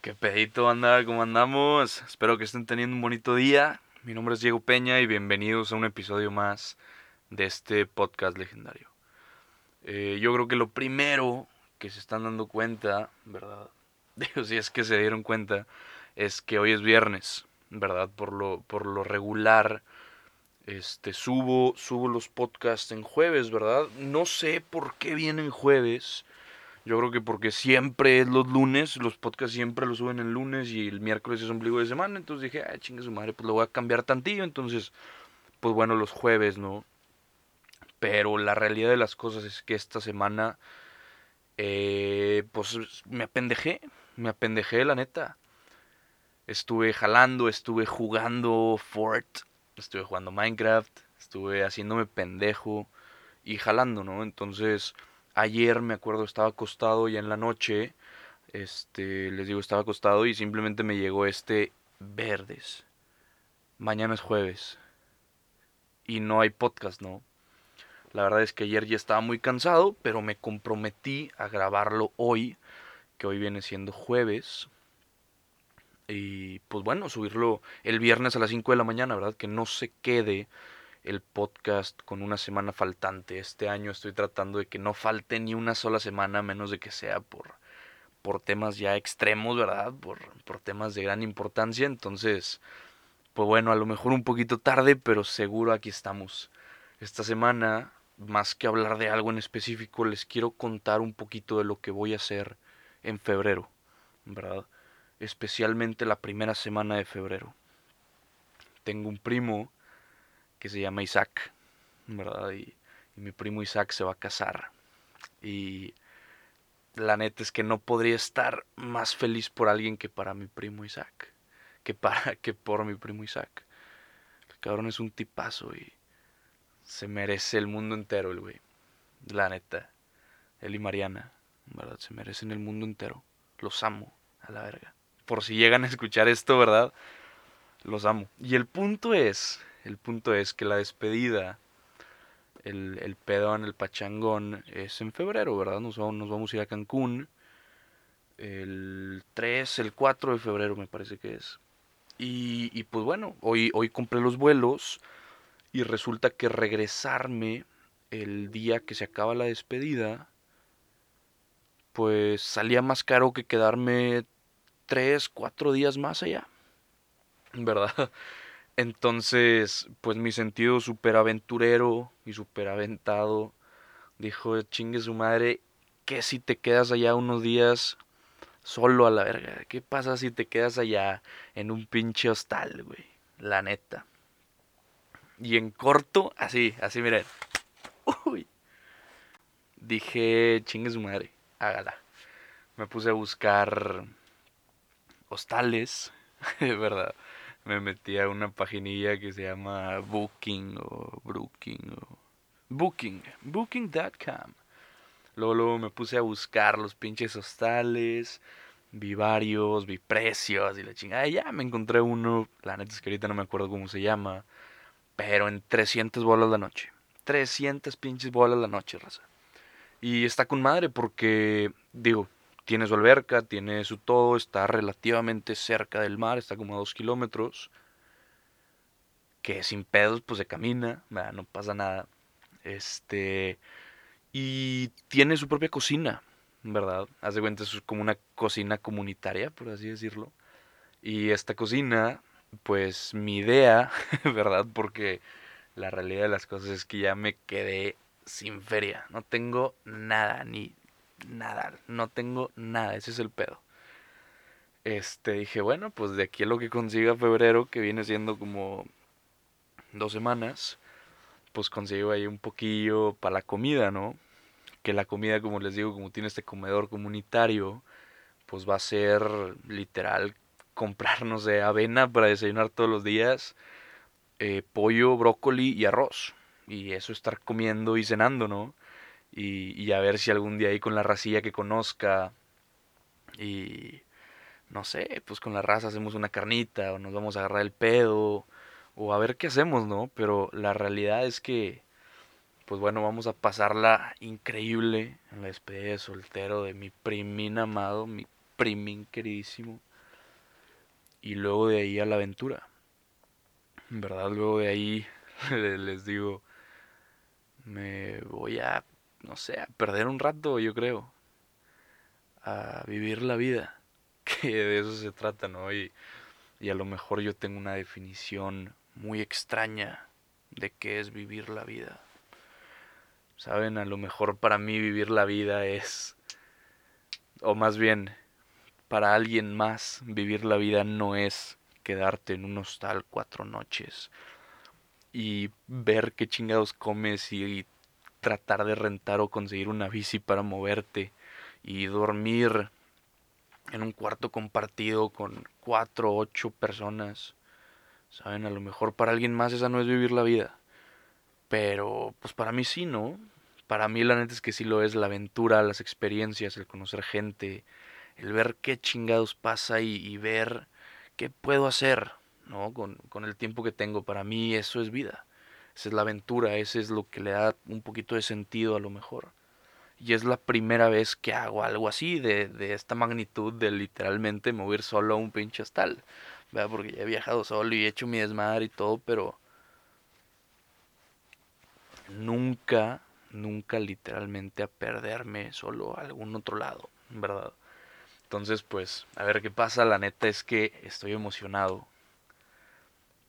¿Qué pedito anda? ¿Cómo andamos? Espero que estén teniendo un bonito día. Mi nombre es Diego Peña y bienvenidos a un episodio más de este podcast legendario. Eh, yo creo que lo primero que se están dando cuenta, ¿verdad? Digo, si es que se dieron cuenta, es que hoy es viernes, ¿verdad? Por lo, por lo regular, este, subo, subo los podcasts en jueves, ¿verdad? No sé por qué vienen jueves. Yo creo que porque siempre es los lunes, los podcasts siempre los suben el lunes y el miércoles es ombligo de semana. Entonces dije, ah, chingue su madre, pues lo voy a cambiar tantillo. Entonces, pues bueno, los jueves, ¿no? Pero la realidad de las cosas es que esta semana, eh, pues me apendejé, me apendejé, la neta. Estuve jalando, estuve jugando Fort, estuve jugando Minecraft, estuve haciéndome pendejo y jalando, ¿no? Entonces ayer me acuerdo estaba acostado ya en la noche, este, les digo, estaba acostado y simplemente me llegó este verdes. Mañana es jueves y no hay podcast, ¿no? La verdad es que ayer ya estaba muy cansado, pero me comprometí a grabarlo hoy, que hoy viene siendo jueves. Y pues bueno, subirlo el viernes a las 5 de la mañana, ¿verdad? Que no se quede el podcast con una semana faltante. Este año estoy tratando de que no falte ni una sola semana, menos de que sea por, por temas ya extremos, ¿verdad? Por, por temas de gran importancia. Entonces, pues bueno, a lo mejor un poquito tarde, pero seguro aquí estamos. Esta semana, más que hablar de algo en específico, les quiero contar un poquito de lo que voy a hacer en febrero, ¿verdad? Especialmente la primera semana de febrero. Tengo un primo que se llama Isaac, ¿verdad? Y, mi primo Isaac se va a casar. Y la neta es que no podría estar más feliz por alguien que para mi primo Isaac. Que, para, que por mi primo Isaac. El cabrón es un tipazo y se merece el mundo entero el güey. La neta. Él y Mariana, ¿verdad? Se merecen el mundo entero. Los amo, a la verga. Por si llegan a escuchar esto, ¿verdad? Los amo. Y el punto es el punto es que la despedida, el, el pedón, el pachangón, es en febrero, ¿verdad? Nos vamos, nos vamos a ir a Cancún. El 3, el 4 de febrero me parece que es. Y, y pues bueno, hoy, hoy compré los vuelos y resulta que regresarme el día que se acaba la despedida, pues salía más caro que quedarme 3, 4 días más allá. ¿Verdad? Entonces, pues mi sentido súper aventurero y súper aventado dijo, chingue su madre, ¿qué si te quedas allá unos días solo a la verga? ¿Qué pasa si te quedas allá en un pinche hostal, güey? La neta. Y en corto, así, así miren. Uy. Dije, chingue su madre, hágala. Me puse a buscar hostales, ¿verdad? Me metí a una paginilla que se llama Booking o Brooking o Booking, Booking.com. Luego, luego me puse a buscar los pinches hostales, vi varios, vi precios y la chingada. ya me encontré uno, la neta es que ahorita no me acuerdo cómo se llama, pero en 300 bolas la noche. 300 pinches bolas la noche, raza. Y está con madre porque, digo, tiene su alberca, tiene su todo, está relativamente cerca del mar, está como a dos kilómetros. Que sin pedos, pues se camina, no pasa nada. Este. Y tiene su propia cocina, ¿verdad? Haz de cuenta, es como una cocina comunitaria, por así decirlo. Y esta cocina, pues mi idea, ¿verdad? Porque la realidad de las cosas es que ya me quedé sin feria. No tengo nada, ni nada, no tengo nada, ese es el pedo. Este, dije, bueno, pues de aquí a lo que consiga febrero, que viene siendo como dos semanas, pues consigo ahí un poquillo para la comida, ¿no? Que la comida, como les digo, como tiene este comedor comunitario, pues va a ser literal comprarnos de avena para desayunar todos los días, eh, pollo, brócoli y arroz. Y eso estar comiendo y cenando, ¿no? Y, a ver si algún día ahí con la racilla que conozca y no sé, pues con la raza hacemos una carnita o nos vamos a agarrar el pedo o a ver qué hacemos, ¿no? Pero la realidad es que, pues bueno, vamos a pasarla increíble en la despedida de soltero de mi primín amado, mi primín queridísimo. y luego de ahí a la aventura. En verdad, luego de ahí les digo, me voy a, no sé, a perder un rato, yo creo, a vivir la vida, que de eso se trata, ¿no? Y, y a lo mejor yo tengo una definición muy extraña de qué es vivir la vida. Saben, a lo mejor para mí vivir la vida es, o más bien, para alguien más vivir la vida no es quedarte en un hostal cuatro noches y ver qué chingados comes y, tratar de rentar o conseguir una bici para moverte y dormir en un cuarto compartido con cuatro o ocho personas. Saben, a lo mejor para alguien más esa no es vivir la vida. Pero pues para mí sí, ¿no? Para mí la neta es que sí lo es la aventura, las experiencias, el conocer gente, el ver qué chingados pasa y, ver qué puedo hacer, ¿no? Con, con, el tiempo que tengo. Para mí eso es vida. Esa es la aventura, ese es lo que le da un poquito de sentido a lo mejor. Y es la primera vez que hago algo así, de, de esta magnitud, de literalmente mover solo a un pinche hostal. ¿verdad? Porque ya he viajado solo y he hecho mi desmadre y todo, pero nunca, nunca literalmente a perderme solo a algún otro lado, ¿verdad? Entonces, pues, a ver qué pasa. La neta es que estoy emocionado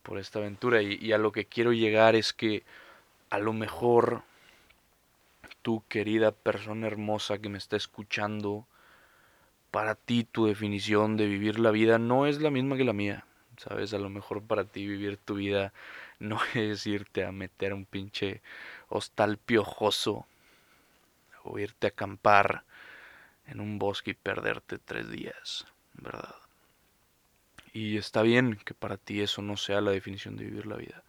por esta aventura y, a lo que quiero llegar es que a lo mejor tu querida persona hermosa que me está escuchando, para ti tu definición de vivir la vida no es la misma que la mía. ¿Sabes? A lo mejor para ti vivir tu vida no es irte a meter un pinche hostal piojoso o irte a acampar en un bosque y perderte tres días, ¿verdad? Y está bien que para ti eso no sea la definición de vivir la vida.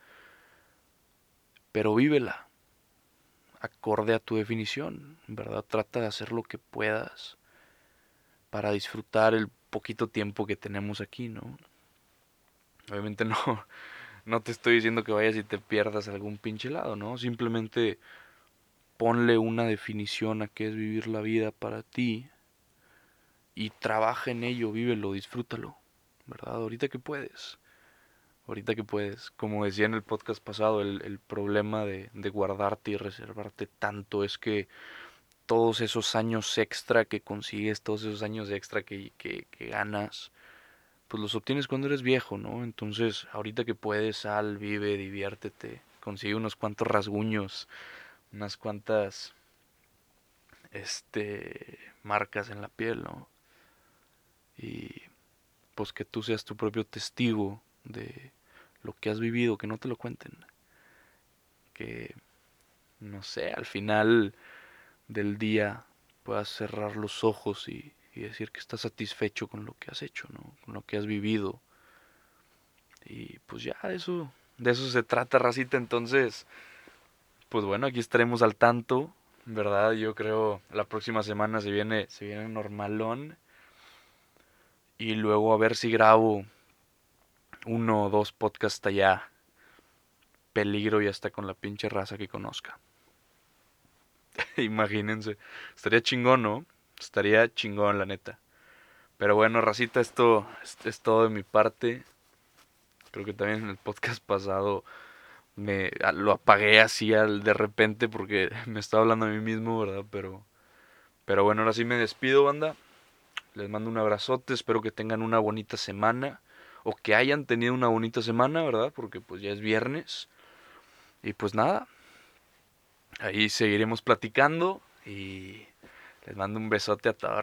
Pero vívela, acorde a tu definición, ¿verdad? Trata de hacer lo que puedas para disfrutar el poquito tiempo que tenemos aquí, ¿no? Obviamente no, no te estoy diciendo que vayas y te pierdas algún pinche lado, ¿no? Simplemente ponle una definición a qué es vivir la vida para ti y trabaja en ello, vívelo, disfrútalo, ¿verdad? Ahorita que puedes, ahorita que puedes. Como decía en el podcast pasado, el, problema de, guardarte y reservarte tanto es que todos esos años extra que consigues, todos esos años extra que, que, que ganas, pues los obtienes cuando eres viejo, ¿no? Entonces, ahorita que puedes, sal, vive, diviértete, consigue unos cuantos rasguños, unas cuantas este marcas en la piel, ¿no? Y pues que tú seas tu propio testigo de lo que has vivido, que no te lo cuenten. Que no sé, al final del día puedas cerrar los ojos y y decir que estás satisfecho con lo que has hecho, ¿no? Con lo que has vivido. Y pues ya de eso, de eso se trata, racita. Entonces, pues bueno, aquí estaremos al tanto, ¿verdad? Yo creo la próxima semana se viene, se viene normalón. Y luego a ver si grabo uno o dos podcasts allá. Peligro y hasta con la pinche raza que conozca. Imagínense. Estaría chingón, ¿no? Estaría chingón, la neta. Pero bueno, racita, esto es, todo de mi parte. Creo que también en el podcast pasado me lo apagué así al de repente porque me estaba hablando a mí mismo, ¿verdad? Pero, pero bueno, ahora sí me despido, banda. Les mando un abrazote, espero que tengan una bonita semana o que hayan tenido una bonita semana, ¿verdad? Porque pues ya es viernes. Y pues nada, ahí seguiremos platicando y les mando un besote a toda.